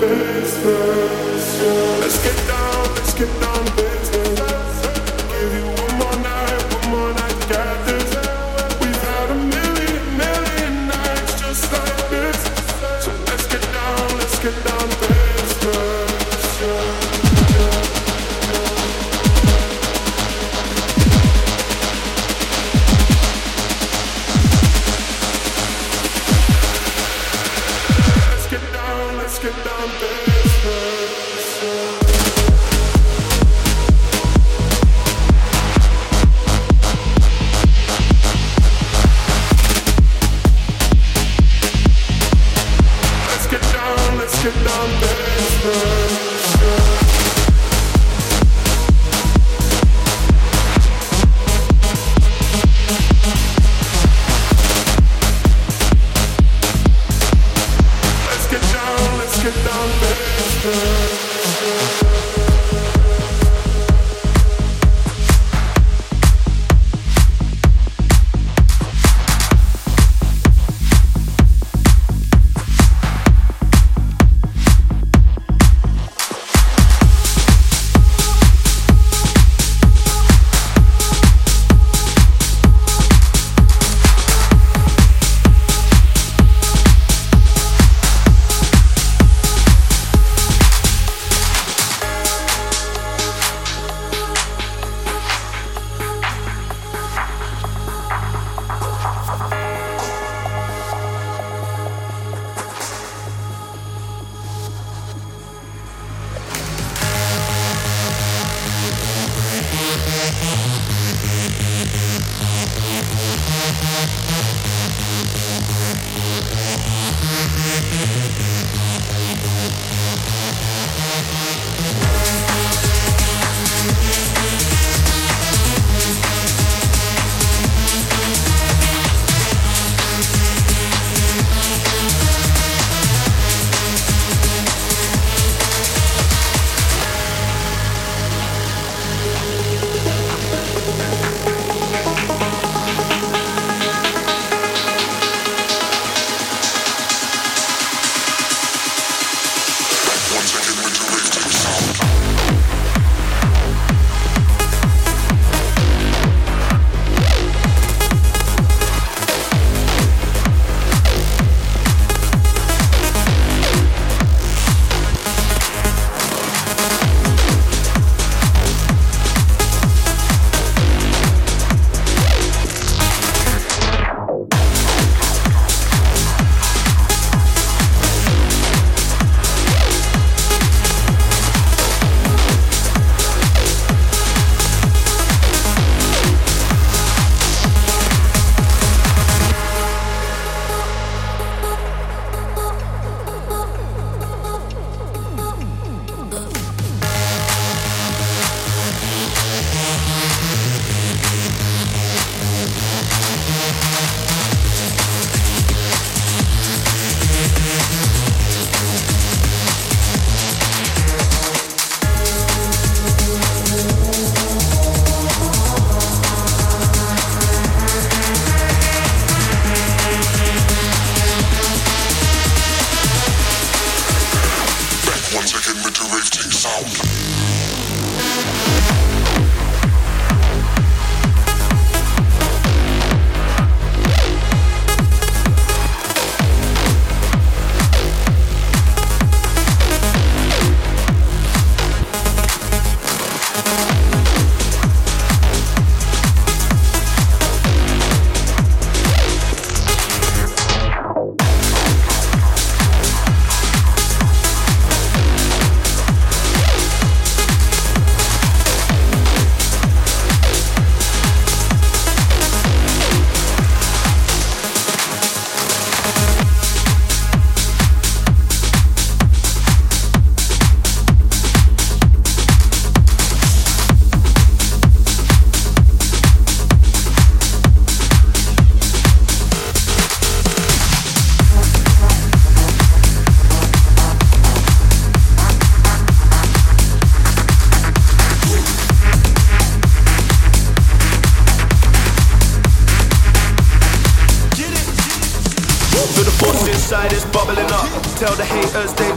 baby. Bye.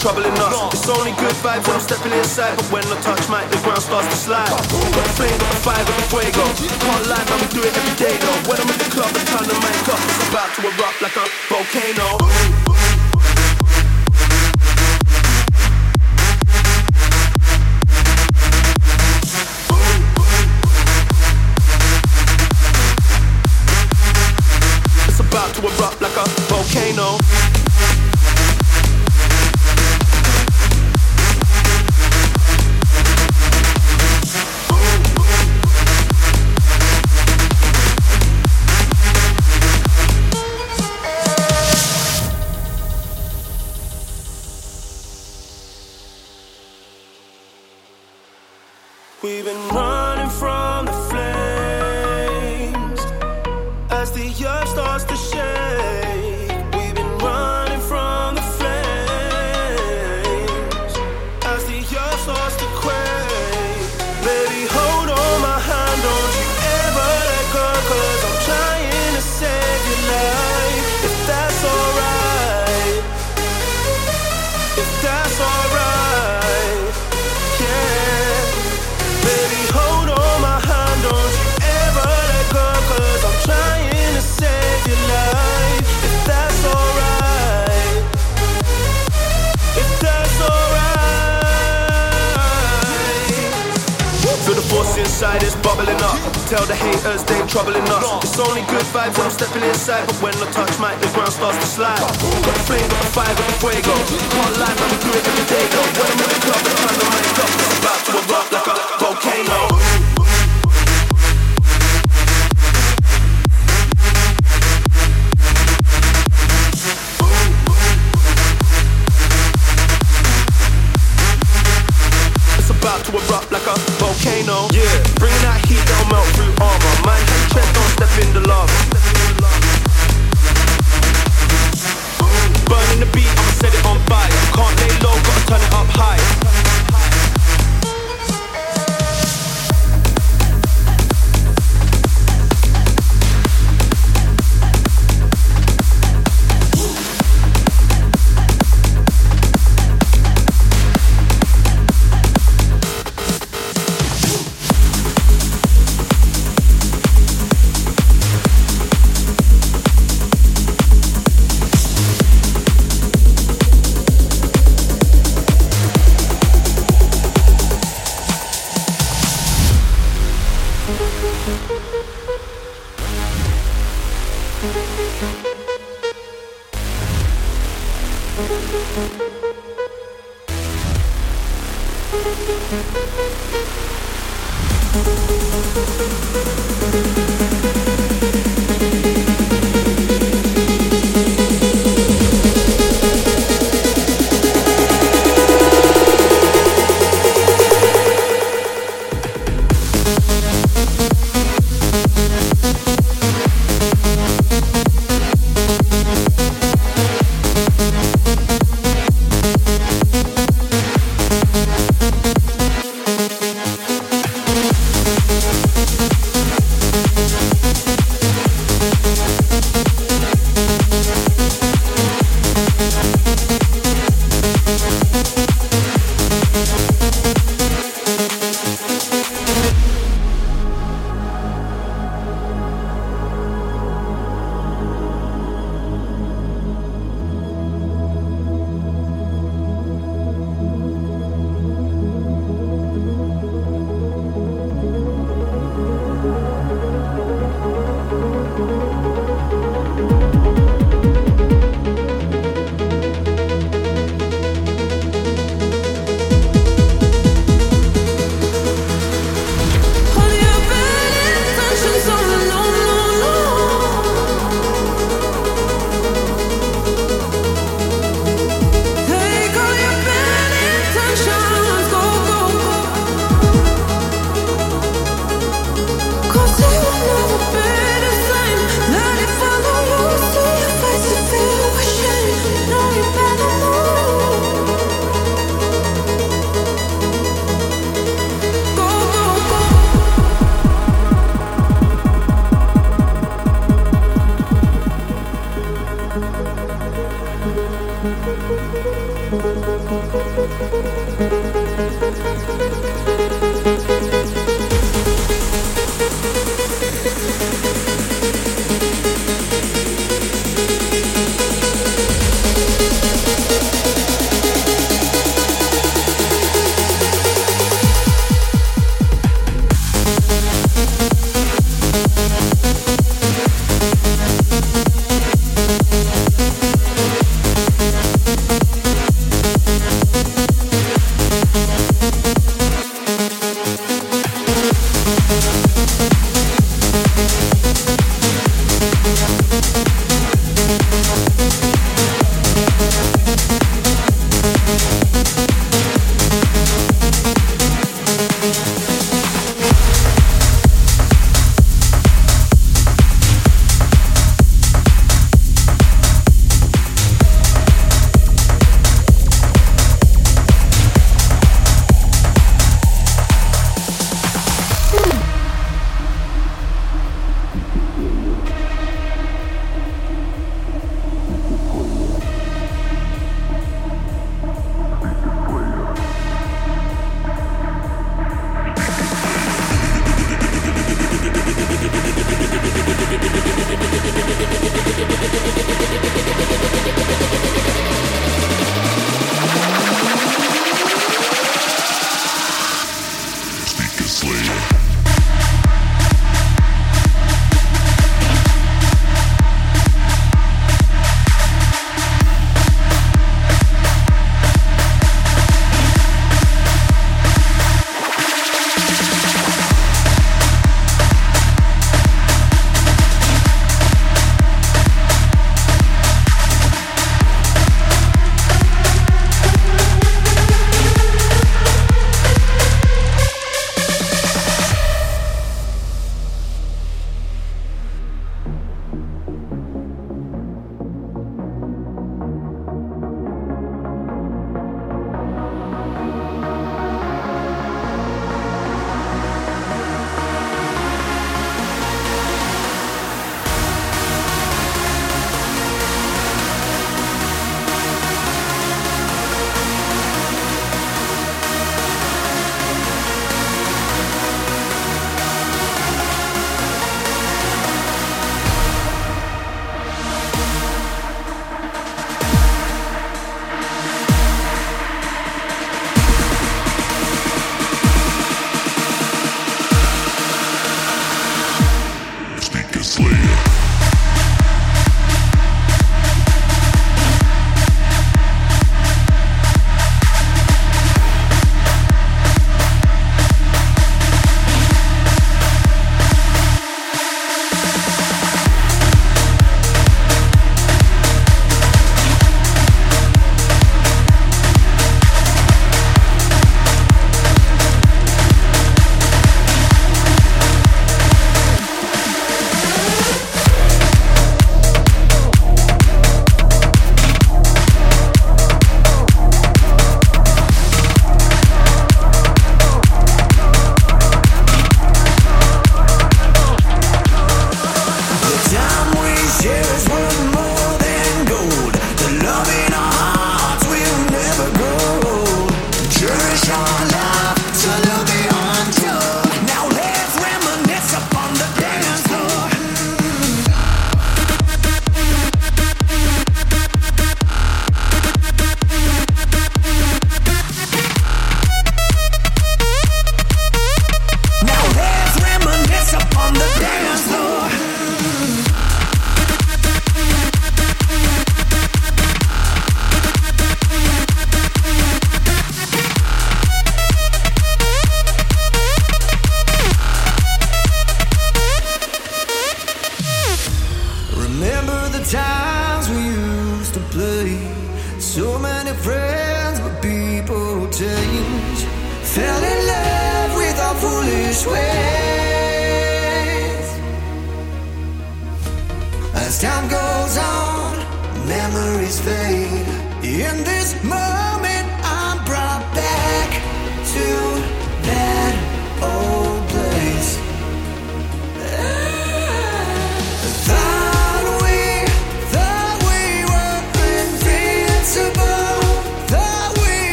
troubling us. It's only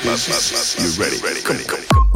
You ready? Ready? Come, come,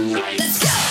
Let's go!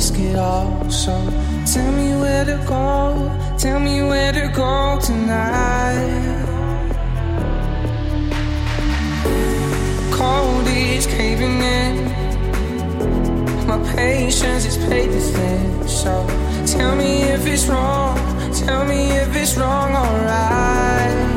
risk it all. So tell me where to go. Tell me where to go tonight. Cold is caving in. My patience is paper thin. So tell me if it's wrong. Tell me if it's wrong, alright.